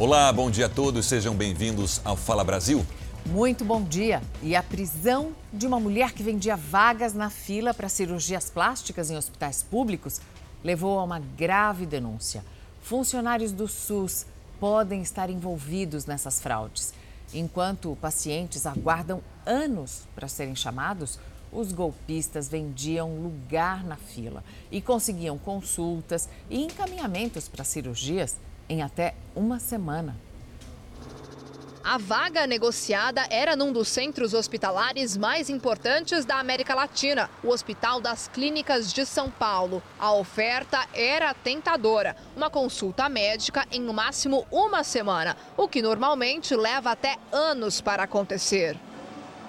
Olá, bom dia a todos, sejam bem-vindos ao Fala Brasil. Muito bom dia. E a prisão de uma mulher que vendia vagas na fila para cirurgias plásticas em hospitais públicos levou a uma grave denúncia. Funcionários do SUS podem estar envolvidos nessas fraudes. Enquanto pacientes aguardam anos para serem chamados, os golpistas vendiam lugar na fila e conseguiam consultas e encaminhamentos para cirurgias em até uma semana. A vaga negociada era num dos centros hospitalares mais importantes da América Latina, o Hospital das Clínicas de São Paulo. A oferta era tentadora: uma consulta médica em no máximo uma semana, o que normalmente leva até anos para acontecer.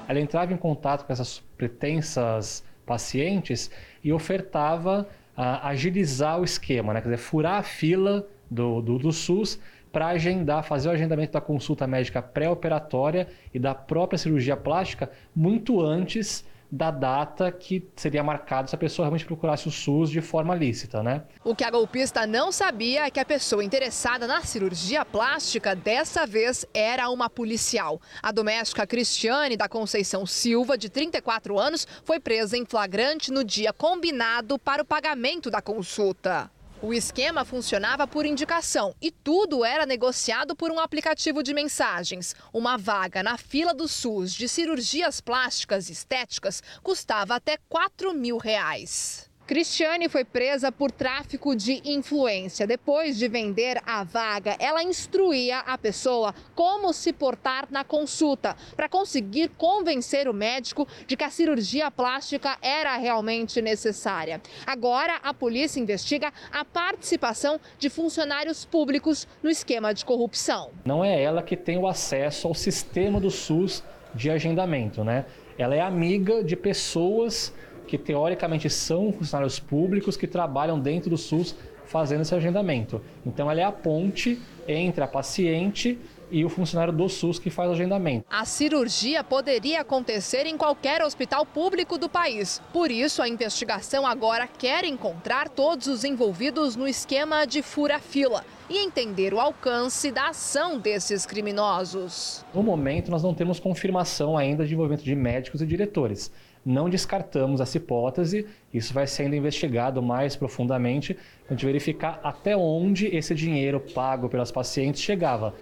Ela entrava em contato com essas pretensas pacientes e ofertava uh, agilizar o esquema, né? quer dizer, furar a fila do, do, do SUS para agendar, fazer o agendamento da consulta médica pré-operatória e da própria cirurgia plástica muito antes da data que seria marcada se a pessoa realmente procurasse o SUS de forma lícita, né? O que a golpista não sabia é que a pessoa interessada na cirurgia plástica dessa vez era uma policial. A doméstica Cristiane da Conceição Silva, de 34 anos, foi presa em flagrante no dia combinado para o pagamento da consulta. O esquema funcionava por indicação e tudo era negociado por um aplicativo de mensagens. Uma vaga na fila do SUS de cirurgias plásticas e estéticas custava até 4 mil reais. Cristiane foi presa por tráfico de influência. Depois de vender a vaga, ela instruía a pessoa como se portar na consulta para conseguir convencer o médico de que a cirurgia plástica era realmente necessária. Agora, a polícia investiga a participação de funcionários públicos no esquema de corrupção. Não é ela que tem o acesso ao sistema do SUS de agendamento, né? Ela é amiga de pessoas que teoricamente são funcionários públicos que trabalham dentro do SUS fazendo esse agendamento. Então ela é a ponte entre a paciente e o funcionário do SUS que faz o agendamento. A cirurgia poderia acontecer em qualquer hospital público do país. Por isso, a investigação agora quer encontrar todos os envolvidos no esquema de fura-fila e entender o alcance da ação desses criminosos. No momento, nós não temos confirmação ainda de envolvimento de médicos e diretores não descartamos essa hipótese, isso vai sendo investigado mais profundamente para a gente verificar até onde esse dinheiro pago pelas pacientes chegava.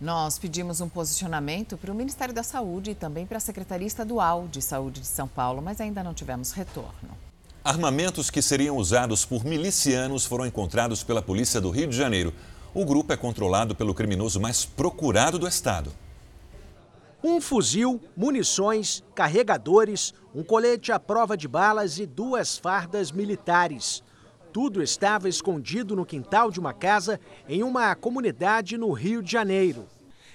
Nós pedimos um posicionamento para o Ministério da Saúde e também para a Secretaria Estadual de Saúde de São Paulo, mas ainda não tivemos retorno. Armamentos que seriam usados por milicianos foram encontrados pela Polícia do Rio de Janeiro. O grupo é controlado pelo criminoso mais procurado do estado. Um fuzil, munições, carregadores, um colete à prova de balas e duas fardas militares. Tudo estava escondido no quintal de uma casa em uma comunidade no Rio de Janeiro.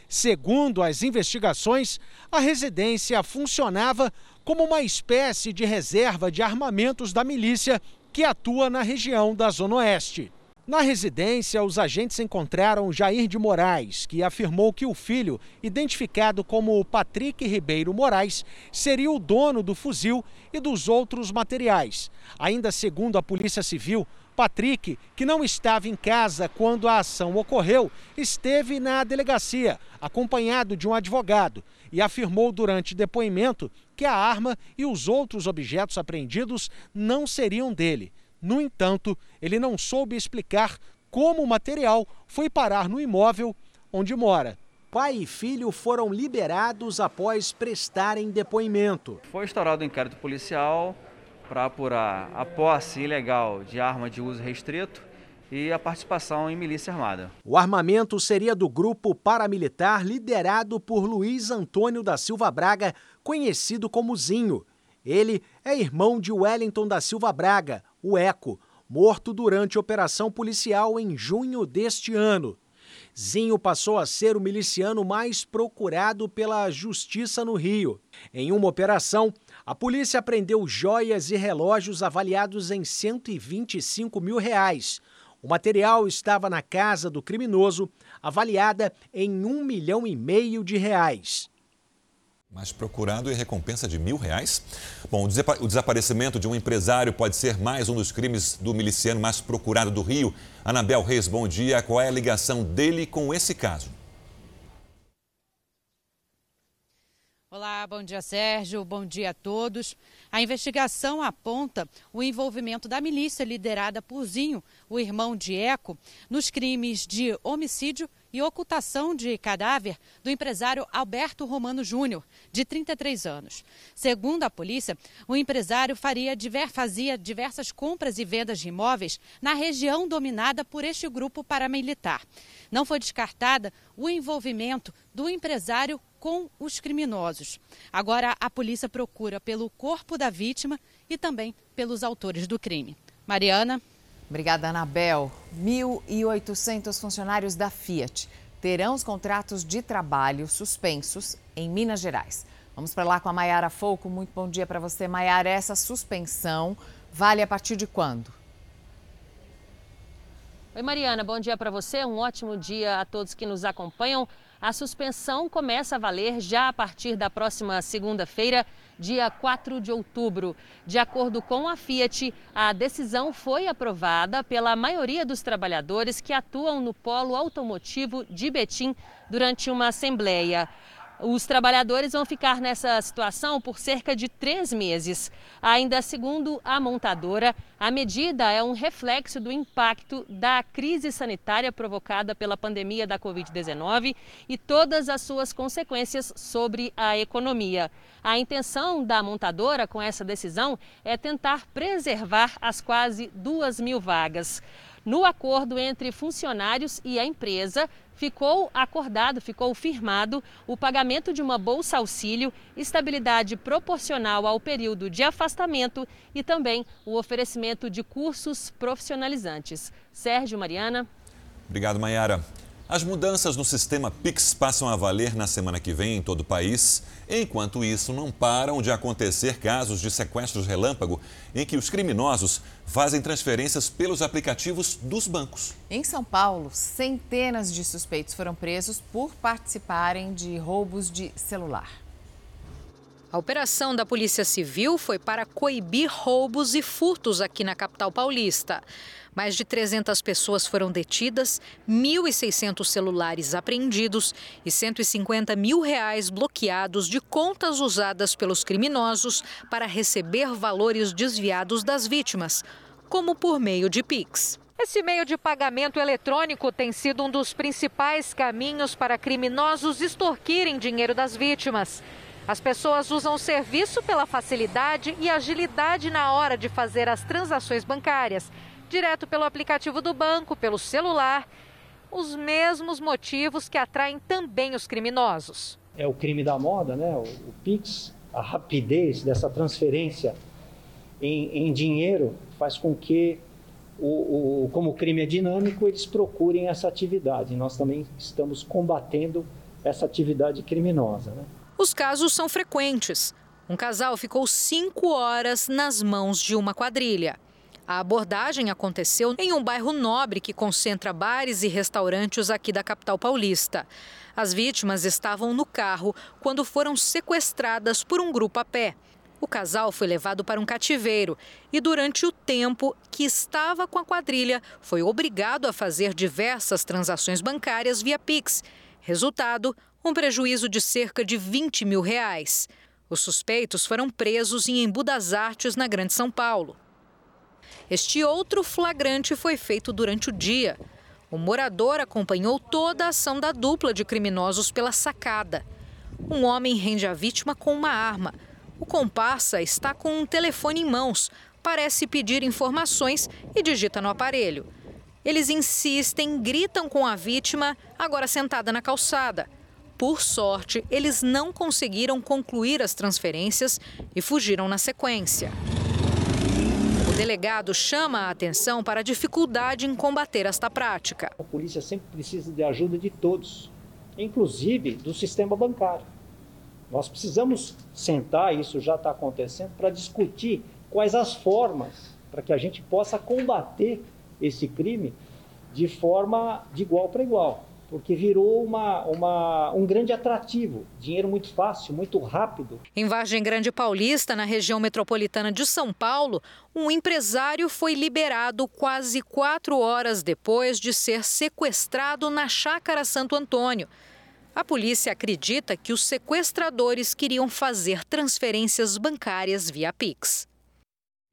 Segundo as investigações, a residência funcionava como uma espécie de reserva de armamentos da milícia que atua na região da Zona Oeste. Na residência, os agentes encontraram Jair de Moraes, que afirmou que o filho, identificado como Patrick Ribeiro Moraes, seria o dono do fuzil e dos outros materiais. Ainda segundo a Polícia Civil, Patrick, que não estava em casa quando a ação ocorreu, esteve na delegacia, acompanhado de um advogado, e afirmou durante depoimento que a arma e os outros objetos apreendidos não seriam dele. No entanto, ele não soube explicar como o material foi parar no imóvel onde mora. Pai e filho foram liberados após prestarem depoimento. Foi instaurado um inquérito policial para apurar a posse ilegal de arma de uso restrito e a participação em milícia armada. O armamento seria do grupo paramilitar liderado por Luiz Antônio da Silva Braga, conhecido como Zinho. Ele é irmão de Wellington da Silva Braga, o Eco, morto durante operação policial em junho deste ano. Zinho passou a ser o miliciano mais procurado pela Justiça no Rio. Em uma operação, a polícia apreendeu joias e relógios avaliados em 125 mil reais. O material estava na casa do criminoso, avaliada em um milhão e meio de reais. Mais procurado e recompensa de mil reais? Bom, o desaparecimento de um empresário pode ser mais um dos crimes do miliciano mais procurado do Rio. Anabel Reis, bom dia. Qual é a ligação dele com esse caso? Olá, bom dia Sérgio, bom dia a todos. A investigação aponta o envolvimento da milícia liderada por Zinho, o irmão de Eco, nos crimes de homicídio e ocultação de cadáver do empresário Alberto Romano Júnior, de 33 anos. Segundo a polícia, o empresário faria, fazia diversas compras e vendas de imóveis na região dominada por este grupo paramilitar. Não foi descartada o envolvimento do empresário com os criminosos. Agora, a polícia procura pelo corpo da vítima e também pelos autores do crime. Mariana. Obrigada, Anabel. 1.800 funcionários da Fiat terão os contratos de trabalho suspensos em Minas Gerais. Vamos para lá com a Maiara Fouco. Muito bom dia para você, Maiara. Essa suspensão vale a partir de quando? Oi, Mariana. Bom dia para você. Um ótimo dia a todos que nos acompanham. A suspensão começa a valer já a partir da próxima segunda-feira, dia 4 de outubro. De acordo com a Fiat, a decisão foi aprovada pela maioria dos trabalhadores que atuam no polo automotivo de Betim durante uma assembleia. Os trabalhadores vão ficar nessa situação por cerca de três meses. Ainda segundo a montadora, a medida é um reflexo do impacto da crise sanitária provocada pela pandemia da Covid-19 e todas as suas consequências sobre a economia. A intenção da montadora com essa decisão é tentar preservar as quase duas mil vagas. No acordo entre funcionários e a empresa, ficou acordado, ficou firmado o pagamento de uma bolsa auxílio, estabilidade proporcional ao período de afastamento e também o oferecimento de cursos profissionalizantes. Sérgio Mariana. Obrigado, Mayara. As mudanças no sistema Pix passam a valer na semana que vem em todo o país. Enquanto isso, não param de acontecer casos de sequestros relâmpago em que os criminosos fazem transferências pelos aplicativos dos bancos. Em São Paulo, centenas de suspeitos foram presos por participarem de roubos de celular. A operação da Polícia Civil foi para coibir roubos e furtos aqui na capital paulista. Mais de 300 pessoas foram detidas, 1.600 celulares apreendidos e 150 mil reais bloqueados de contas usadas pelos criminosos para receber valores desviados das vítimas, como por meio de Pix. Esse meio de pagamento eletrônico tem sido um dos principais caminhos para criminosos extorquirem dinheiro das vítimas. As pessoas usam o serviço pela facilidade e agilidade na hora de fazer as transações bancárias direto pelo aplicativo do banco, pelo celular. Os mesmos motivos que atraem também os criminosos. É o crime da moda, né? O, o Pix, a rapidez dessa transferência em, em dinheiro faz com que, o, o, como o crime é dinâmico, eles procurem essa atividade. Nós também estamos combatendo essa atividade criminosa. Né? Os casos são frequentes. Um casal ficou cinco horas nas mãos de uma quadrilha. A abordagem aconteceu em um bairro nobre que concentra bares e restaurantes aqui da capital paulista. As vítimas estavam no carro quando foram sequestradas por um grupo a pé. O casal foi levado para um cativeiro e, durante o tempo que estava com a quadrilha, foi obrigado a fazer diversas transações bancárias via Pix. Resultado: um prejuízo de cerca de 20 mil reais. Os suspeitos foram presos em Embu das Artes, na Grande São Paulo. Este outro flagrante foi feito durante o dia. O morador acompanhou toda a ação da dupla de criminosos pela sacada. Um homem rende a vítima com uma arma. O comparsa está com um telefone em mãos, parece pedir informações e digita no aparelho. Eles insistem, gritam com a vítima, agora sentada na calçada. Por sorte, eles não conseguiram concluir as transferências e fugiram na sequência. O delegado chama a atenção para a dificuldade em combater esta prática. A polícia sempre precisa de ajuda de todos, inclusive do sistema bancário. Nós precisamos sentar, isso já está acontecendo, para discutir quais as formas para que a gente possa combater esse crime de forma de igual para igual. Porque virou uma, uma, um grande atrativo, dinheiro muito fácil, muito rápido. Em Vargem Grande Paulista, na região metropolitana de São Paulo, um empresário foi liberado quase quatro horas depois de ser sequestrado na chácara Santo Antônio. A polícia acredita que os sequestradores queriam fazer transferências bancárias via Pix.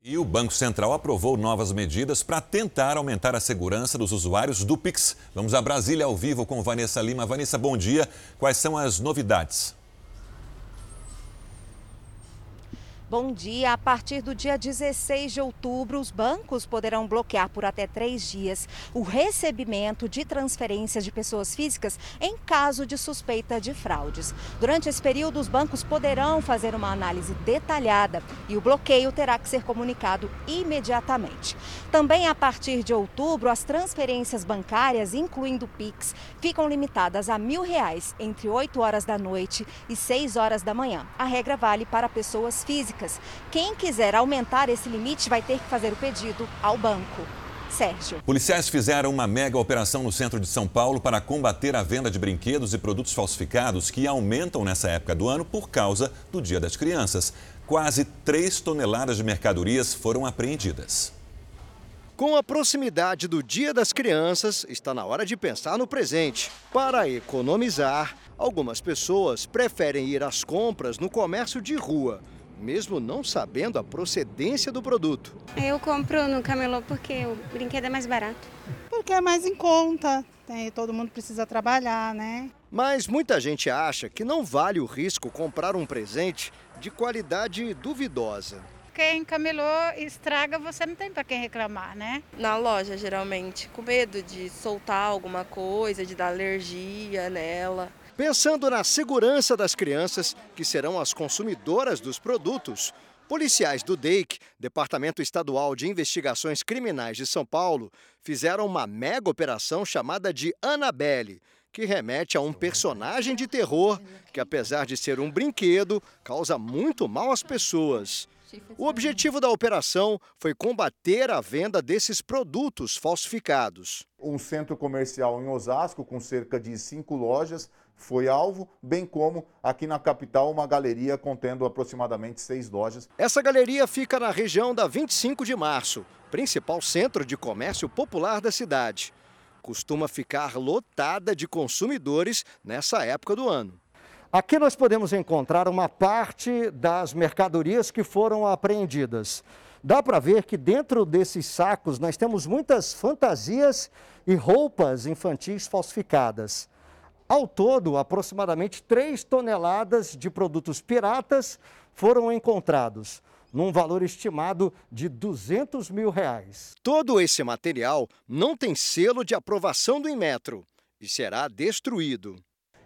E o Banco Central aprovou novas medidas para tentar aumentar a segurança dos usuários do Pix. Vamos a Brasília ao vivo com Vanessa Lima. Vanessa, bom dia. Quais são as novidades? Bom dia. A partir do dia 16 de outubro, os bancos poderão bloquear por até três dias o recebimento de transferências de pessoas físicas em caso de suspeita de fraudes. Durante esse período, os bancos poderão fazer uma análise detalhada e o bloqueio terá que ser comunicado imediatamente. Também a partir de outubro, as transferências bancárias, incluindo Pix, ficam limitadas a mil reais entre 8 horas da noite e 6 horas da manhã. A regra vale para pessoas físicas. Quem quiser aumentar esse limite vai ter que fazer o pedido ao banco. Sérgio. Policiais fizeram uma mega operação no centro de São Paulo para combater a venda de brinquedos e produtos falsificados que aumentam nessa época do ano por causa do Dia das Crianças. Quase 3 toneladas de mercadorias foram apreendidas. Com a proximidade do Dia das Crianças, está na hora de pensar no presente. Para economizar, algumas pessoas preferem ir às compras no comércio de rua mesmo não sabendo a procedência do produto. Eu compro no camelô porque o brinquedo é mais barato. Porque é mais em conta, né? todo mundo precisa trabalhar, né? Mas muita gente acha que não vale o risco comprar um presente de qualidade duvidosa. Quem camelô estraga, você não tem para quem reclamar, né? Na loja, geralmente, com medo de soltar alguma coisa, de dar alergia nela. Pensando na segurança das crianças, que serão as consumidoras dos produtos, policiais do DEIC, Departamento Estadual de Investigações Criminais de São Paulo, fizeram uma mega operação chamada de Annabelle, que remete a um personagem de terror que, apesar de ser um brinquedo, causa muito mal às pessoas. O objetivo da operação foi combater a venda desses produtos falsificados. Um centro comercial em Osasco, com cerca de cinco lojas, foi alvo, bem como aqui na capital uma galeria contendo aproximadamente seis lojas. Essa galeria fica na região da 25 de março, principal centro de comércio popular da cidade. Costuma ficar lotada de consumidores nessa época do ano. Aqui nós podemos encontrar uma parte das mercadorias que foram apreendidas. Dá para ver que dentro desses sacos nós temos muitas fantasias e roupas infantis falsificadas. Ao todo, aproximadamente 3 toneladas de produtos piratas foram encontrados, num valor estimado de 200 mil reais. Todo esse material não tem selo de aprovação do Inmetro e será destruído.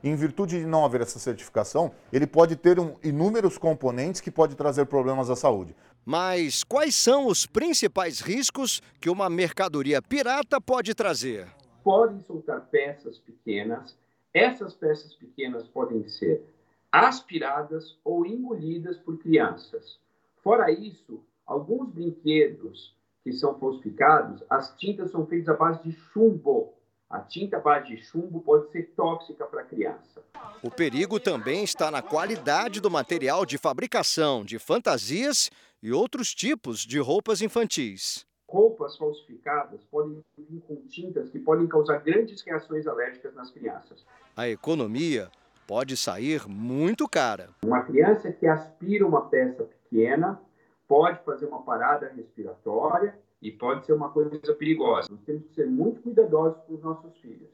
Em virtude de não haver essa certificação, ele pode ter um, inúmeros componentes que podem trazer problemas à saúde. Mas quais são os principais riscos que uma mercadoria pirata pode trazer? Podem soltar peças pequenas essas peças pequenas podem ser aspiradas ou engolidas por crianças. Fora isso, alguns brinquedos que são falsificados, as tintas são feitas à base de chumbo. A tinta à base de chumbo pode ser tóxica para a criança. O perigo também está na qualidade do material de fabricação de fantasias e outros tipos de roupas infantis roupas falsificadas podem vir com tintas que podem causar grandes reações alérgicas nas crianças. A economia pode sair muito cara. Uma criança que aspira uma peça pequena pode fazer uma parada respiratória e pode ser uma coisa perigosa. Nós temos que ser muito cuidadosos com os nossos filhos.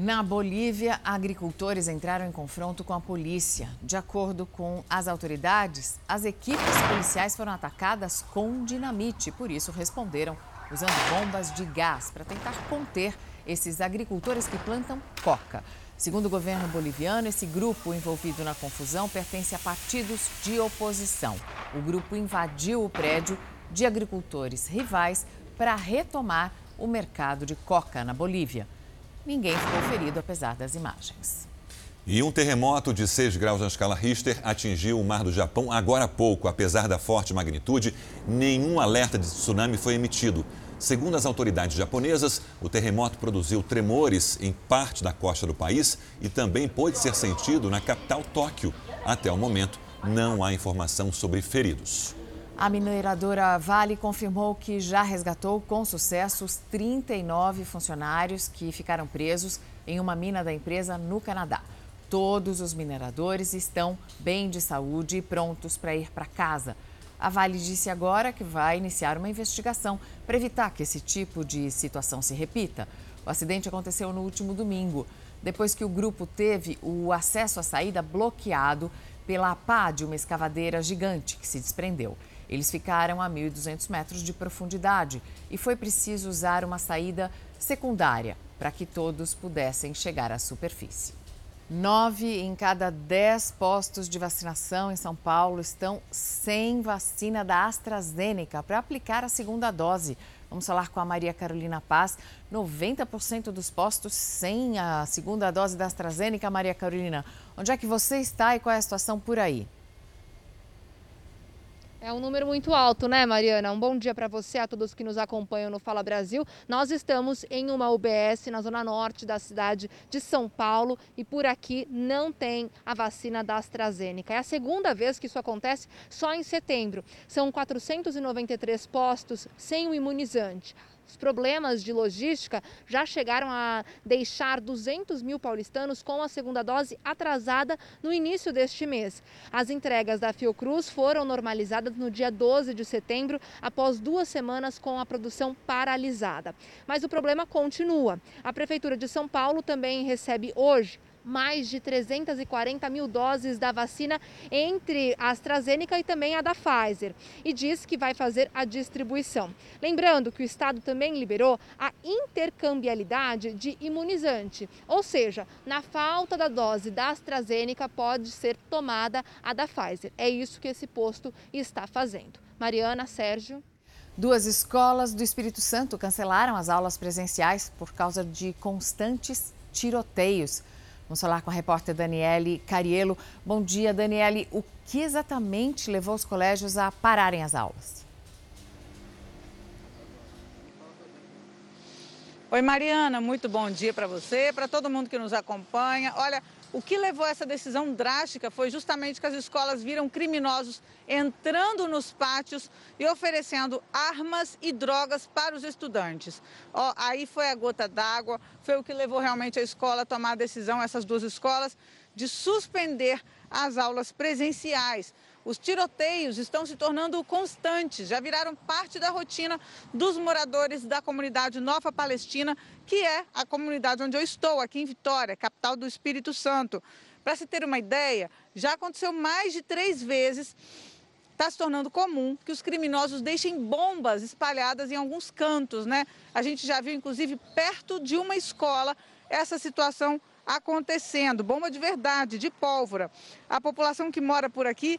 Na Bolívia, agricultores entraram em confronto com a polícia. De acordo com as autoridades, as equipes policiais foram atacadas com dinamite, por isso responderam usando bombas de gás para tentar conter esses agricultores que plantam coca. Segundo o governo boliviano, esse grupo envolvido na confusão pertence a partidos de oposição. O grupo invadiu o prédio de agricultores rivais para retomar o mercado de coca na Bolívia. Ninguém ficou ferido, apesar das imagens. E um terremoto de 6 graus na escala Richter atingiu o mar do Japão agora há pouco. Apesar da forte magnitude, nenhum alerta de tsunami foi emitido. Segundo as autoridades japonesas, o terremoto produziu tremores em parte da costa do país e também pôde ser sentido na capital Tóquio. Até o momento, não há informação sobre feridos. A mineradora Vale confirmou que já resgatou com sucesso os 39 funcionários que ficaram presos em uma mina da empresa no Canadá. Todos os mineradores estão bem de saúde e prontos para ir para casa. A Vale disse agora que vai iniciar uma investigação para evitar que esse tipo de situação se repita. O acidente aconteceu no último domingo, depois que o grupo teve o acesso à saída bloqueado pela pá de uma escavadeira gigante que se desprendeu. Eles ficaram a 1.200 metros de profundidade e foi preciso usar uma saída secundária para que todos pudessem chegar à superfície. Nove em cada dez postos de vacinação em São Paulo estão sem vacina da AstraZeneca para aplicar a segunda dose. Vamos falar com a Maria Carolina Paz. 90% dos postos sem a segunda dose da AstraZeneca. Maria Carolina, onde é que você está e qual é a situação por aí? É um número muito alto, né, Mariana? Um bom dia para você, a todos que nos acompanham no Fala Brasil. Nós estamos em uma UBS na zona norte da cidade de São Paulo e por aqui não tem a vacina da AstraZeneca. É a segunda vez que isso acontece só em setembro. São 493 postos sem o imunizante. Os problemas de logística já chegaram a deixar 200 mil paulistanos com a segunda dose atrasada no início deste mês. As entregas da Fiocruz foram normalizadas no dia 12 de setembro, após duas semanas com a produção paralisada. Mas o problema continua. A Prefeitura de São Paulo também recebe hoje mais de 340 mil doses da vacina entre a AstraZeneca e também a da Pfizer e diz que vai fazer a distribuição. Lembrando que o Estado também liberou a intercambialidade de imunizante, ou seja, na falta da dose da AstraZeneca pode ser tomada a da Pfizer. É isso que esse posto está fazendo. Mariana, Sérgio. Duas escolas do Espírito Santo cancelaram as aulas presenciais por causa de constantes tiroteios. Vamos falar com a repórter Daniele Cariello. Bom dia, Daniele. O que exatamente levou os colégios a pararem as aulas? Oi, Mariana, muito bom dia para você, para todo mundo que nos acompanha. Olha, o que levou a essa decisão drástica foi justamente que as escolas viram criminosos entrando nos pátios e oferecendo armas e drogas para os estudantes. Ó, aí foi a gota d'água, foi o que levou realmente a escola a tomar a decisão, essas duas escolas, de suspender as aulas presenciais. Os tiroteios estão se tornando constantes, já viraram parte da rotina dos moradores da comunidade Nova Palestina, que é a comunidade onde eu estou, aqui em Vitória, capital do Espírito Santo. Para se ter uma ideia, já aconteceu mais de três vezes está se tornando comum que os criminosos deixem bombas espalhadas em alguns cantos, né? A gente já viu, inclusive, perto de uma escola, essa situação acontecendo. Bomba de verdade, de pólvora. A população que mora por aqui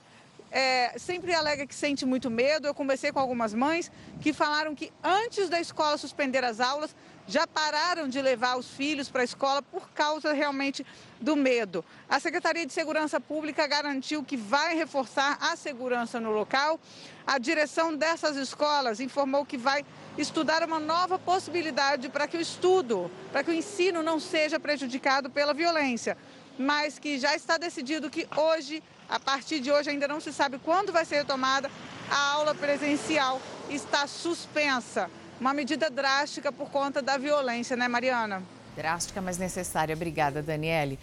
é, sempre alega que sente muito medo. Eu conversei com algumas mães que falaram que antes da escola suspender as aulas, já pararam de levar os filhos para a escola por causa realmente do medo. A Secretaria de Segurança Pública garantiu que vai reforçar a segurança no local. A direção dessas escolas informou que vai estudar uma nova possibilidade para que o estudo, para que o ensino não seja prejudicado pela violência, mas que já está decidido que hoje a partir de hoje, ainda não se sabe quando vai ser retomada, a aula presencial está suspensa. Uma medida drástica por conta da violência, né, Mariana? Drástica, mas necessária. Obrigada, Daniele.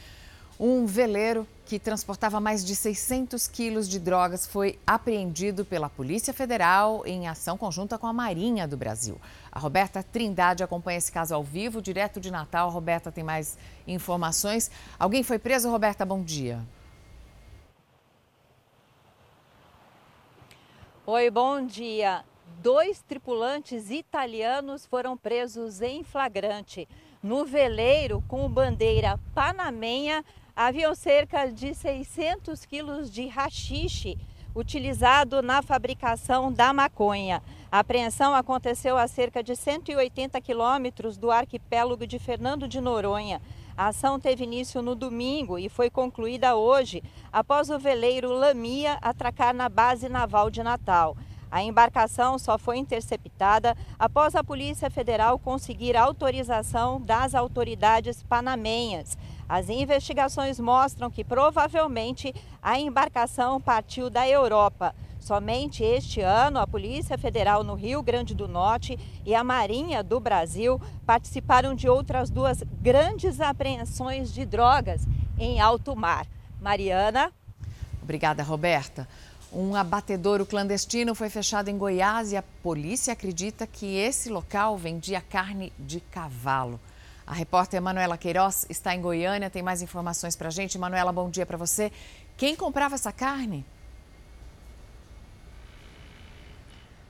Um veleiro que transportava mais de 600 quilos de drogas foi apreendido pela Polícia Federal em ação conjunta com a Marinha do Brasil. A Roberta Trindade acompanha esse caso ao vivo, direto de Natal. A Roberta tem mais informações. Alguém foi preso, Roberta? Bom dia. Oi, bom dia. Dois tripulantes italianos foram presos em flagrante. No veleiro com bandeira panamenha haviam cerca de 600 quilos de rachixe utilizado na fabricação da maconha. A apreensão aconteceu a cerca de 180 quilômetros do arquipélago de Fernando de Noronha. A ação teve início no domingo e foi concluída hoje, após o veleiro Lamia atracar na base naval de Natal. A embarcação só foi interceptada após a Polícia Federal conseguir autorização das autoridades panamenhas. As investigações mostram que provavelmente a embarcação partiu da Europa. Somente este ano, a Polícia Federal no Rio Grande do Norte e a Marinha do Brasil participaram de outras duas grandes apreensões de drogas em alto mar. Mariana. Obrigada, Roberta. Um abatedouro clandestino foi fechado em Goiás e a polícia acredita que esse local vendia carne de cavalo. A repórter Manuela Queiroz está em Goiânia, tem mais informações para a gente. Manuela, bom dia para você. Quem comprava essa carne?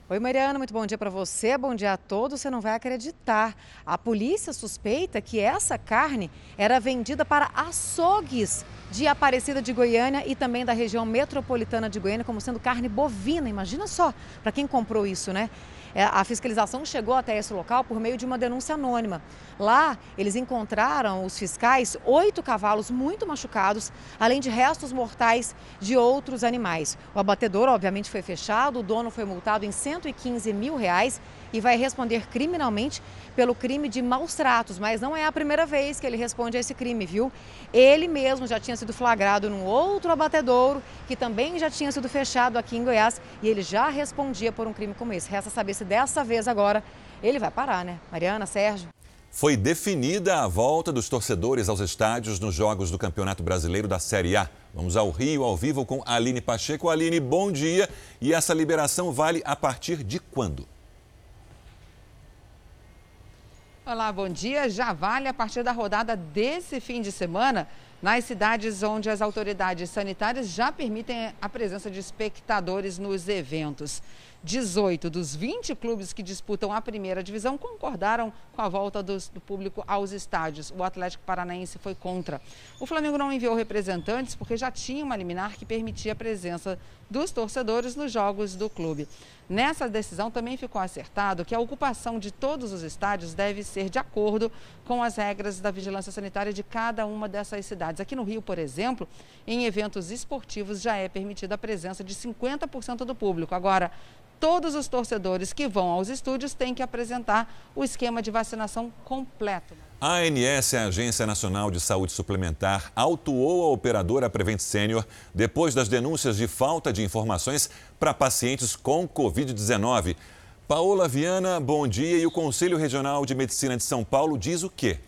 Oi, Mariana, muito bom dia para você, bom dia a todos. Você não vai acreditar. A polícia suspeita que essa carne era vendida para açougues de Aparecida de Goiânia e também da região metropolitana de Goiânia, como sendo carne bovina. Imagina só, para quem comprou isso, né? É, a fiscalização chegou até esse local por meio de uma denúncia anônima. Lá, eles encontraram, os fiscais, oito cavalos muito machucados, além de restos mortais de outros animais. O abatedor, obviamente, foi fechado, o dono foi multado em 115 mil reais e vai responder criminalmente pelo crime de maus tratos, mas não é a primeira vez que ele responde a esse crime, viu? Ele mesmo já tinha sido flagrado num outro abatedouro, que também já tinha sido fechado aqui em Goiás, e ele já respondia por um crime como esse. Resta saber se dessa vez agora ele vai parar, né? Mariana, Sérgio. Foi definida a volta dos torcedores aos estádios nos jogos do Campeonato Brasileiro da Série A. Vamos ao Rio ao vivo com Aline Pacheco. Aline, bom dia. E essa liberação vale a partir de quando? Olá, bom dia. Já vale a partir da rodada desse fim de semana nas cidades onde as autoridades sanitárias já permitem a presença de espectadores nos eventos. 18 dos 20 clubes que disputam a primeira divisão concordaram com a volta dos, do público aos estádios. O Atlético Paranaense foi contra. O Flamengo não enviou representantes porque já tinha uma liminar que permitia a presença dos torcedores nos jogos do clube. Nessa decisão também ficou acertado que a ocupação de todos os estádios deve ser de acordo com as regras da vigilância sanitária de cada uma dessas cidades. Aqui no Rio, por exemplo, em eventos esportivos já é permitida a presença de 50% do público. Agora, todos os torcedores que vão aos estúdios têm que apresentar o esquema de vacinação completo. A ANS, a Agência Nacional de Saúde Suplementar, autuou a operadora Prevent Senior depois das denúncias de falta de informações para pacientes com Covid-19. Paola Viana, bom dia. E o Conselho Regional de Medicina de São Paulo diz o quê?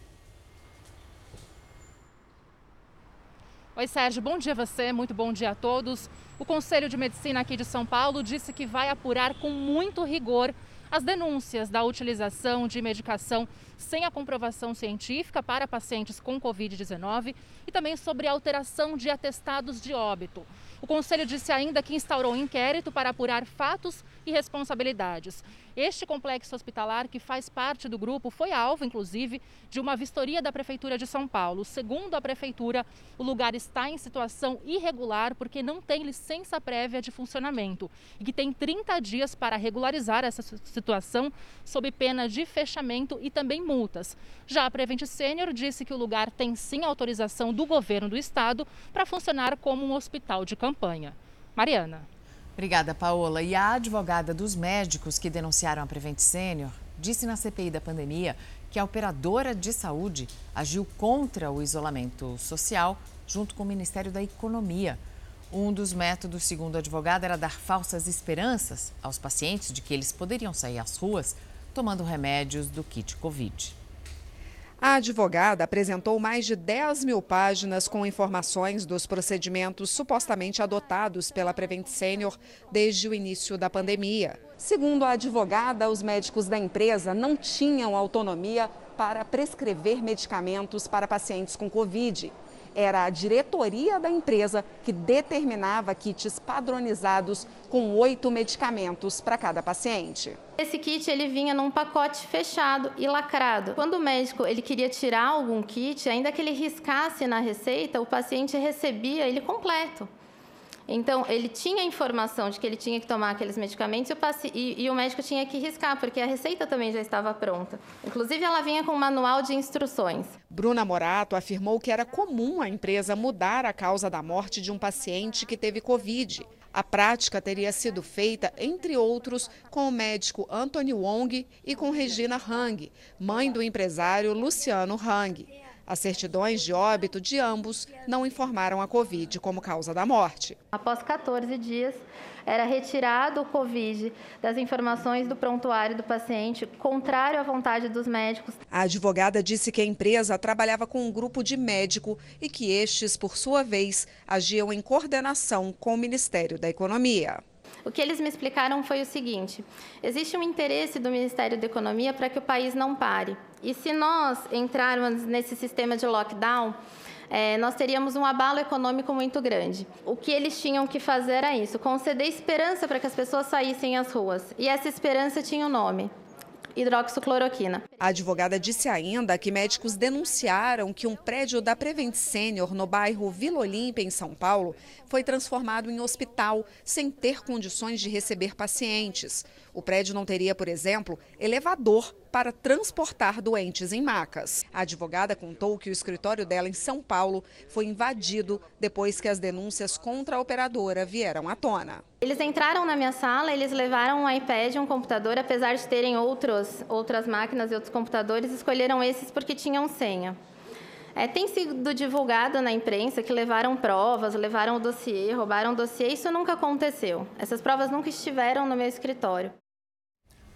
Oi, Sérgio, bom dia a você, muito bom dia a todos. O Conselho de Medicina aqui de São Paulo disse que vai apurar com muito rigor as denúncias da utilização de medicação sem a comprovação científica para pacientes com Covid-19 e também sobre alteração de atestados de óbito. O Conselho disse ainda que instaurou um inquérito para apurar fatos e responsabilidades. Este complexo hospitalar, que faz parte do grupo, foi alvo, inclusive, de uma vistoria da Prefeitura de São Paulo. Segundo a Prefeitura, o lugar está em situação irregular porque não tem licença prévia de funcionamento e que tem 30 dias para regularizar essa situação sob pena de fechamento e também multas. Já a Prevent Sênior disse que o lugar tem sim autorização do governo do estado para funcionar como um hospital de campanha. Mariana. Obrigada, Paola. E a advogada dos médicos que denunciaram a Prevent Senior disse na CPI da pandemia que a operadora de saúde agiu contra o isolamento social junto com o Ministério da Economia. Um dos métodos, segundo a advogada, era dar falsas esperanças aos pacientes de que eles poderiam sair às ruas tomando remédios do kit Covid. A advogada apresentou mais de 10 mil páginas com informações dos procedimentos supostamente adotados pela Prevent Senior desde o início da pandemia. Segundo a advogada, os médicos da empresa não tinham autonomia para prescrever medicamentos para pacientes com Covid era a diretoria da empresa que determinava kits padronizados com oito medicamentos para cada paciente. Esse kit ele vinha num pacote fechado e lacrado. Quando o médico ele queria tirar algum kit, ainda que ele riscasse na receita, o paciente recebia ele completo. Então, ele tinha informação de que ele tinha que tomar aqueles medicamentos e o, e, e o, médico tinha que riscar, porque a receita também já estava pronta. Inclusive, ela vinha com um manual de instruções. Bruna Morato afirmou que era comum a empresa mudar a causa da morte de um paciente que teve Covid. A prática teria sido feita, entre outros, com o médico Anthony Wong e com Regina Hang, mãe do empresário Luciano Hang. As certidões de óbito de ambos não informaram a Covid como causa da morte. Após 14 dias, era retirado o Covid das informações do prontuário do paciente, contrário à vontade dos médicos. A advogada disse que a empresa trabalhava com um grupo de médico e que estes, por sua vez, agiam em coordenação com o Ministério da Economia. O que eles me explicaram foi o seguinte: existe um interesse do Ministério da Economia para que o país não pare. E se nós entrarmos nesse sistema de lockdown, é, nós teríamos um abalo econômico muito grande. O que eles tinham que fazer era isso: conceder esperança para que as pessoas saíssem às ruas. E essa esperança tinha um nome: hidroxicloroquina. A advogada disse ainda que médicos denunciaram que um prédio da Prevent Senior no bairro Vila Olímpia, em São Paulo, foi transformado em hospital sem ter condições de receber pacientes. O prédio não teria, por exemplo, elevador para transportar doentes em macas. A advogada contou que o escritório dela em São Paulo foi invadido depois que as denúncias contra a operadora vieram à tona. Eles entraram na minha sala, eles levaram um iPad, um computador, apesar de terem outros, outras máquinas e outros computadores, escolheram esses porque tinham senha. É, tem sido divulgado na imprensa que levaram provas, levaram o dossiê, roubaram o dossiê. Isso nunca aconteceu. Essas provas nunca estiveram no meu escritório.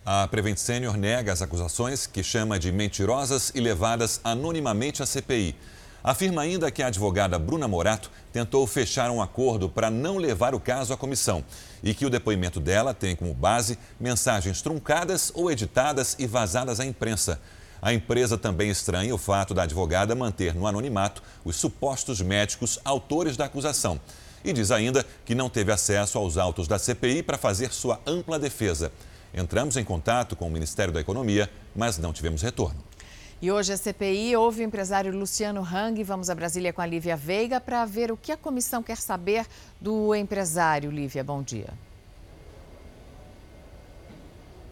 A Prevent Senior nega as acusações, que chama de mentirosas e levadas anonimamente à CPI. Afirma ainda que a advogada Bruna Morato tentou fechar um acordo para não levar o caso à comissão e que o depoimento dela tem como base mensagens truncadas ou editadas e vazadas à imprensa. A empresa também estranha o fato da advogada manter no anonimato os supostos médicos autores da acusação. E diz ainda que não teve acesso aos autos da CPI para fazer sua ampla defesa. Entramos em contato com o Ministério da Economia, mas não tivemos retorno. E hoje a CPI ouve o empresário Luciano Hang. Vamos a Brasília com a Lívia Veiga para ver o que a comissão quer saber do empresário. Lívia, bom dia.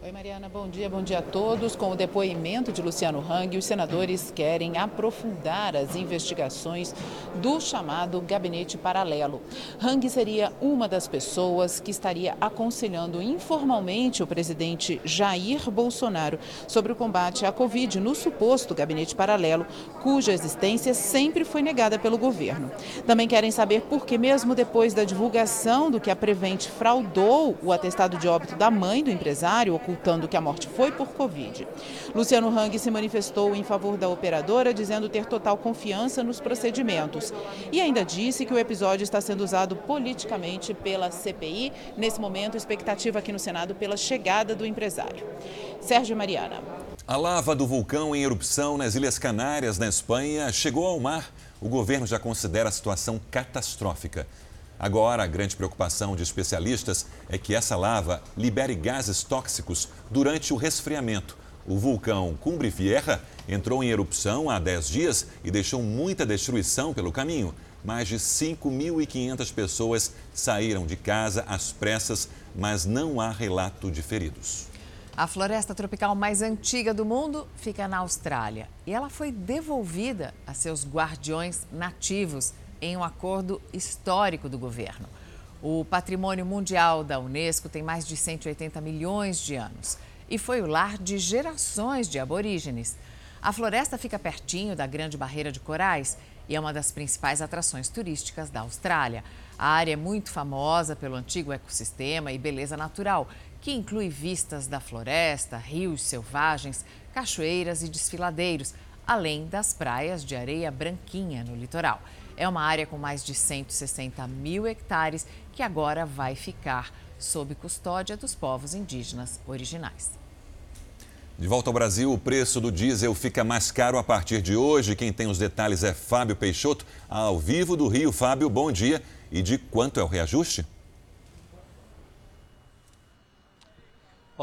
Oi, Mariana, bom dia, bom dia a todos. Com o depoimento de Luciano Hang, os senadores querem aprofundar as investigações do chamado gabinete paralelo. Hang seria uma das pessoas que estaria aconselhando informalmente o presidente Jair Bolsonaro sobre o combate à Covid no suposto gabinete paralelo, cuja existência sempre foi negada pelo governo. Também querem saber por que, mesmo depois da divulgação do que a Prevent fraudou o atestado de óbito da mãe do empresário, ocultando que a morte foi por Covid. Luciano Hang se manifestou em favor da operadora, dizendo ter total confiança nos procedimentos. E ainda disse que o episódio está sendo usado politicamente pela CPI. Nesse momento, expectativa aqui no Senado pela chegada do empresário. Sérgio Mariana. A lava do vulcão em erupção nas Ilhas Canárias, na Espanha, chegou ao mar. O governo já considera a situação catastrófica. Agora, a grande preocupação de especialistas é que essa lava libere gases tóxicos durante o resfriamento. O vulcão Cumbre Vieja entrou em erupção há 10 dias e deixou muita destruição pelo caminho. Mais de 5.500 pessoas saíram de casa às pressas, mas não há relato de feridos. A floresta tropical mais antiga do mundo fica na Austrália e ela foi devolvida a seus guardiões nativos em um acordo histórico do governo. O patrimônio mundial da Unesco tem mais de 180 milhões de anos e foi o lar de gerações de aborígenes. A floresta fica pertinho da Grande Barreira de Corais e é uma das principais atrações turísticas da Austrália. A área é muito famosa pelo antigo ecossistema e beleza natural, que inclui vistas da floresta, rios selvagens, cachoeiras e desfiladeiros, além das praias de areia branquinha no litoral. É uma área com mais de 160 mil hectares que agora vai ficar sob custódia dos povos indígenas originais. De volta ao Brasil, o preço do diesel fica mais caro a partir de hoje. Quem tem os detalhes é Fábio Peixoto, ao vivo do Rio. Fábio, bom dia. E de quanto é o reajuste?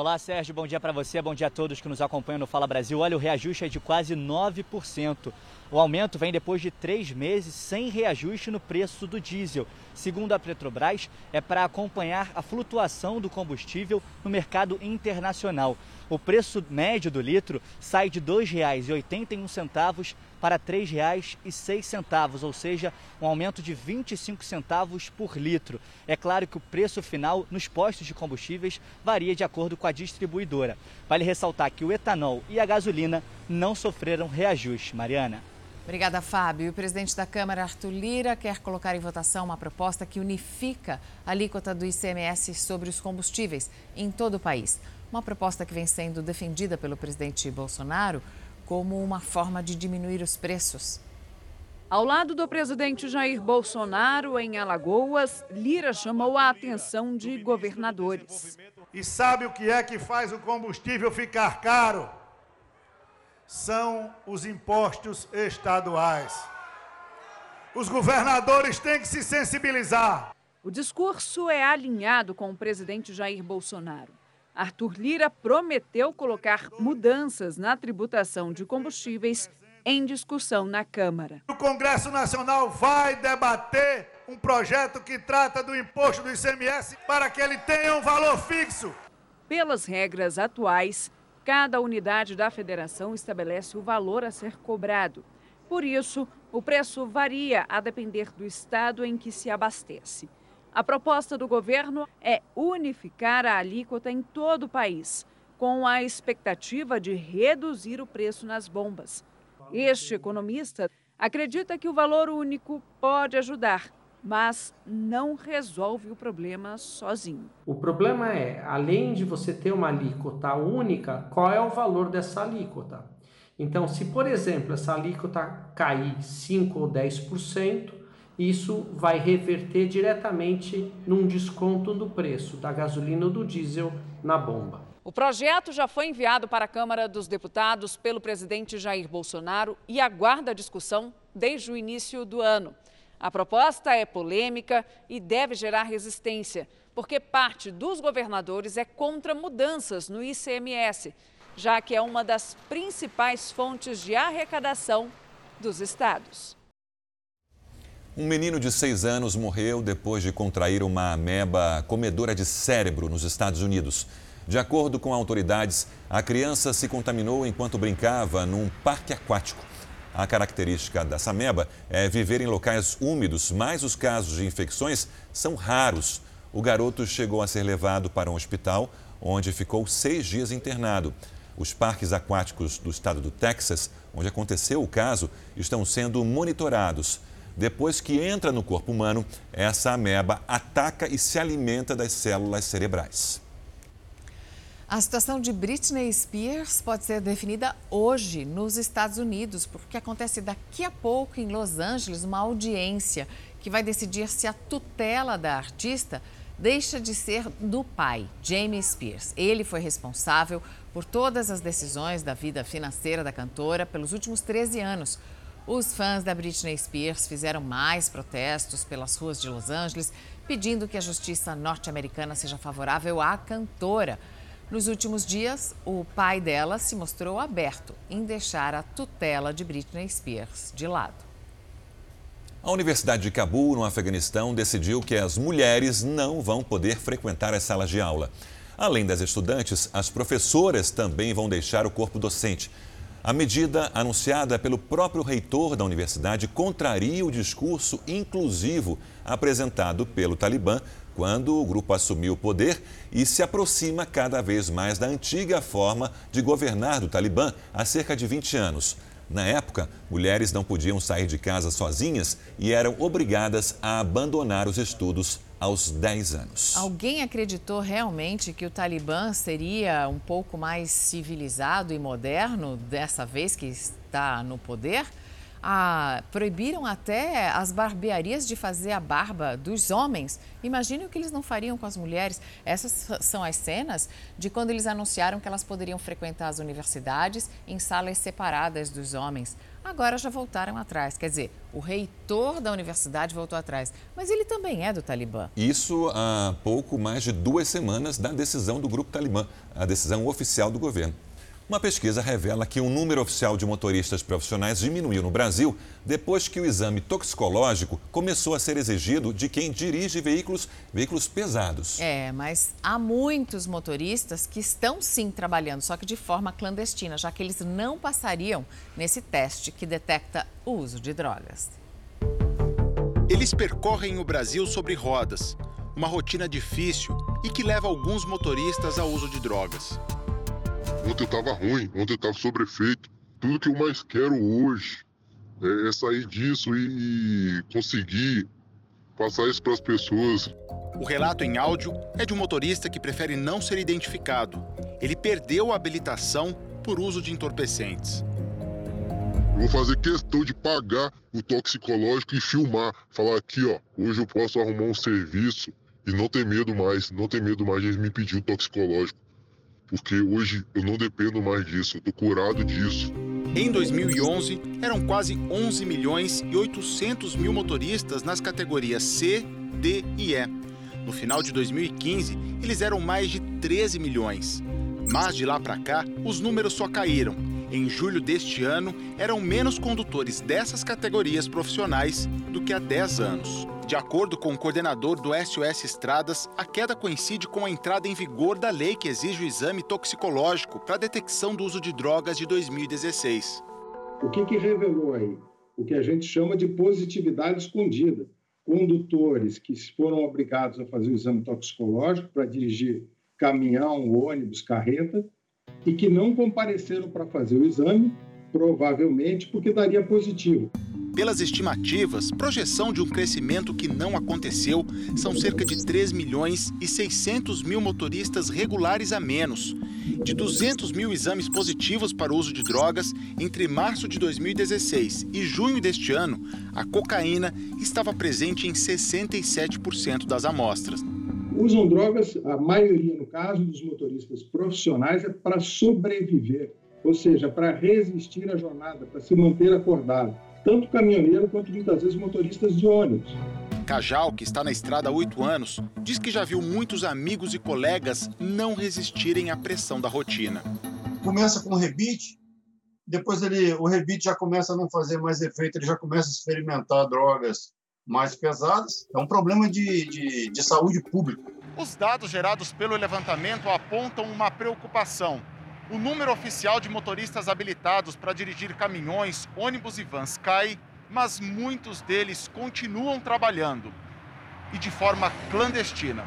Olá, Sérgio. Bom dia para você, bom dia a todos que nos acompanham no Fala Brasil. Olha, o reajuste é de quase 9%. O aumento vem depois de três meses sem reajuste no preço do diesel. Segundo a Petrobras, é para acompanhar a flutuação do combustível no mercado internacional. O preço médio do litro sai de R$ 2,81 para R$ 3,06, ou seja, um aumento de 25 centavos por litro. É claro que o preço final nos postos de combustíveis varia de acordo com a distribuidora. Vale ressaltar que o etanol e a gasolina não sofreram reajuste. Mariana. Obrigada, Fábio. O presidente da Câmara, Arthur Lira, quer colocar em votação uma proposta que unifica a alíquota do ICMS sobre os combustíveis em todo o país. Uma proposta que vem sendo defendida pelo presidente Bolsonaro como uma forma de diminuir os preços. Ao lado do presidente Jair Bolsonaro, em Alagoas, Lira chamou a atenção de governadores. E sabe o que é que faz o combustível ficar caro? São os impostos estaduais. Os governadores têm que se sensibilizar. O discurso é alinhado com o presidente Jair Bolsonaro. Arthur Lira prometeu colocar mudanças na tributação de combustíveis em discussão na Câmara. O Congresso Nacional vai debater um projeto que trata do imposto do ICMS para que ele tenha um valor fixo. Pelas regras atuais, cada unidade da federação estabelece o valor a ser cobrado. Por isso, o preço varia a depender do estado em que se abastece. A proposta do governo é unificar a alíquota em todo o país, com a expectativa de reduzir o preço nas bombas. Este economista acredita que o valor único pode ajudar, mas não resolve o problema sozinho. O problema é, além de você ter uma alíquota única, qual é o valor dessa alíquota? Então, se por exemplo essa alíquota cair 5 ou 10%, isso vai reverter diretamente num desconto do preço da gasolina ou do diesel na bomba. O projeto já foi enviado para a Câmara dos Deputados pelo presidente Jair Bolsonaro e aguarda discussão desde o início do ano. A proposta é polêmica e deve gerar resistência, porque parte dos governadores é contra mudanças no ICMS, já que é uma das principais fontes de arrecadação dos estados. Um menino de seis anos morreu depois de contrair uma ameba comedora de cérebro nos Estados Unidos. De acordo com autoridades, a criança se contaminou enquanto brincava num parque aquático. A característica dessa ameba é viver em locais úmidos, mas os casos de infecções são raros. O garoto chegou a ser levado para um hospital, onde ficou seis dias internado. Os parques aquáticos do estado do Texas, onde aconteceu o caso, estão sendo monitorados. Depois que entra no corpo humano, essa ameba ataca e se alimenta das células cerebrais. A situação de Britney Spears pode ser definida hoje nos Estados Unidos, porque acontece daqui a pouco em Los Angeles uma audiência que vai decidir se a tutela da artista deixa de ser do pai, Jamie Spears. Ele foi responsável por todas as decisões da vida financeira da cantora pelos últimos 13 anos. Os fãs da Britney Spears fizeram mais protestos pelas ruas de Los Angeles, pedindo que a justiça norte-americana seja favorável à cantora. Nos últimos dias, o pai dela se mostrou aberto em deixar a tutela de Britney Spears de lado. A Universidade de Cabul, no Afeganistão, decidiu que as mulheres não vão poder frequentar as salas de aula. Além das estudantes, as professoras também vão deixar o corpo docente. A medida, anunciada pelo próprio reitor da universidade, contraria o discurso inclusivo apresentado pelo Talibã quando o grupo assumiu o poder e se aproxima cada vez mais da antiga forma de governar do Talibã há cerca de 20 anos. Na época, mulheres não podiam sair de casa sozinhas e eram obrigadas a abandonar os estudos aos 10 anos. Alguém acreditou realmente que o Talibã seria um pouco mais civilizado e moderno dessa vez que está no poder? Ah, proibiram até as barbearias de fazer a barba dos homens. Imagine o que eles não fariam com as mulheres. Essas são as cenas de quando eles anunciaram que elas poderiam frequentar as universidades em salas separadas dos homens. agora já voltaram atrás. Quer dizer, o reitor da universidade voltou atrás, mas ele também é do Talibã. Isso há pouco mais de duas semanas da decisão do grupo Talibã, a decisão oficial do governo. Uma pesquisa revela que o número oficial de motoristas profissionais diminuiu no Brasil depois que o exame toxicológico começou a ser exigido de quem dirige veículos, veículos pesados. É, mas há muitos motoristas que estão sim trabalhando, só que de forma clandestina, já que eles não passariam nesse teste que detecta o uso de drogas. Eles percorrem o Brasil sobre rodas, uma rotina difícil e que leva alguns motoristas ao uso de drogas. Ontem eu tava ruim, ontem eu tava sobrefeito. Tudo que eu mais quero hoje é, é sair disso e, e conseguir passar isso para as pessoas. O relato em áudio é de um motorista que prefere não ser identificado. Ele perdeu a habilitação por uso de entorpecentes. Eu vou fazer questão de pagar o toxicológico e filmar. Falar aqui, ó, hoje eu posso arrumar um serviço e não ter medo mais, não ter medo mais de me pedir o toxicológico porque hoje eu não dependo mais disso, eu tô curado disso. Em 2011, eram quase 11 milhões e 800 mil motoristas nas categorias C, D e E. No final de 2015, eles eram mais de 13 milhões. Mas de lá para cá, os números só caíram. Em julho deste ano, eram menos condutores dessas categorias profissionais do que há 10 anos. De acordo com o coordenador do SOS Estradas, a queda coincide com a entrada em vigor da lei que exige o exame toxicológico para a detecção do uso de drogas de 2016. O que, que revelou aí? O que a gente chama de positividade escondida. Condutores que foram obrigados a fazer o exame toxicológico para dirigir caminhão, ônibus, carreta, e que não compareceram para fazer o exame, provavelmente porque daria positivo. Pelas estimativas, projeção de um crescimento que não aconteceu são cerca de 3 milhões e 600 mil motoristas regulares a menos. De 200 mil exames positivos para o uso de drogas, entre março de 2016 e junho deste ano, a cocaína estava presente em 67% das amostras. Usam drogas, a maioria, no caso dos motoristas profissionais, é para sobreviver, ou seja, para resistir à jornada, para se manter acordado tanto caminhoneiro quanto muitas vezes motoristas de ônibus. Cajal, que está na estrada há oito anos, diz que já viu muitos amigos e colegas não resistirem à pressão da rotina. Começa com o rebite, depois ele, o rebite já começa a não fazer mais efeito, ele já começa a experimentar drogas mais pesadas. É um problema de, de, de saúde pública. Os dados gerados pelo levantamento apontam uma preocupação o número oficial de motoristas habilitados para dirigir caminhões, ônibus e vans cai, mas muitos deles continuam trabalhando e de forma clandestina,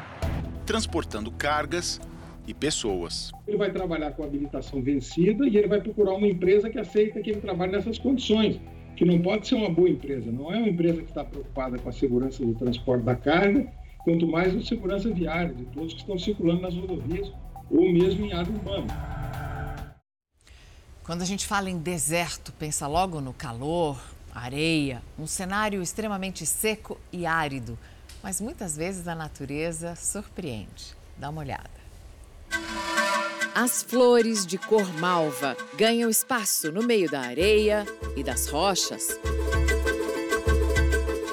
transportando cargas e pessoas. Ele vai trabalhar com habilitação vencida e ele vai procurar uma empresa que aceita que ele trabalhe nessas condições, que não pode ser uma boa empresa, não é uma empresa que está preocupada com a segurança do transporte da carga, quanto mais a segurança viária de todos que estão circulando nas rodovias ou mesmo em área urbana. Quando a gente fala em deserto, pensa logo no calor, areia, um cenário extremamente seco e árido. Mas muitas vezes a natureza surpreende. Dá uma olhada. As flores de cor malva ganham espaço no meio da areia e das rochas.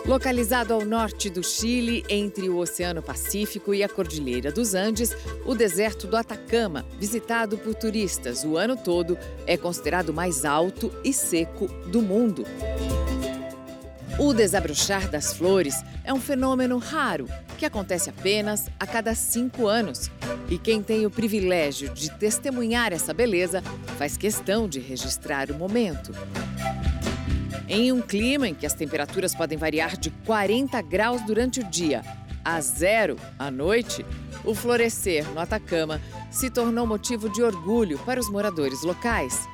Localizado ao norte do Chile, entre o Oceano Pacífico e a Cordilheira dos Andes, o deserto do Atacama, visitado por turistas o ano todo, é considerado o mais alto e seco do mundo. O desabrochar das flores é um fenômeno raro que acontece apenas a cada cinco anos. E quem tem o privilégio de testemunhar essa beleza faz questão de registrar o momento. Em um clima em que as temperaturas podem variar de 40 graus durante o dia a zero à noite, o florescer no Atacama se tornou motivo de orgulho para os moradores locais.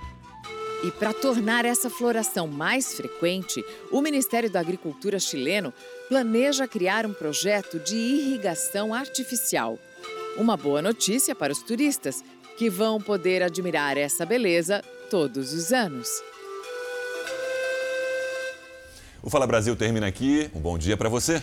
E para tornar essa floração mais frequente, o Ministério da Agricultura chileno planeja criar um projeto de irrigação artificial. Uma boa notícia para os turistas, que vão poder admirar essa beleza todos os anos. O Fala Brasil termina aqui. Um bom dia para você.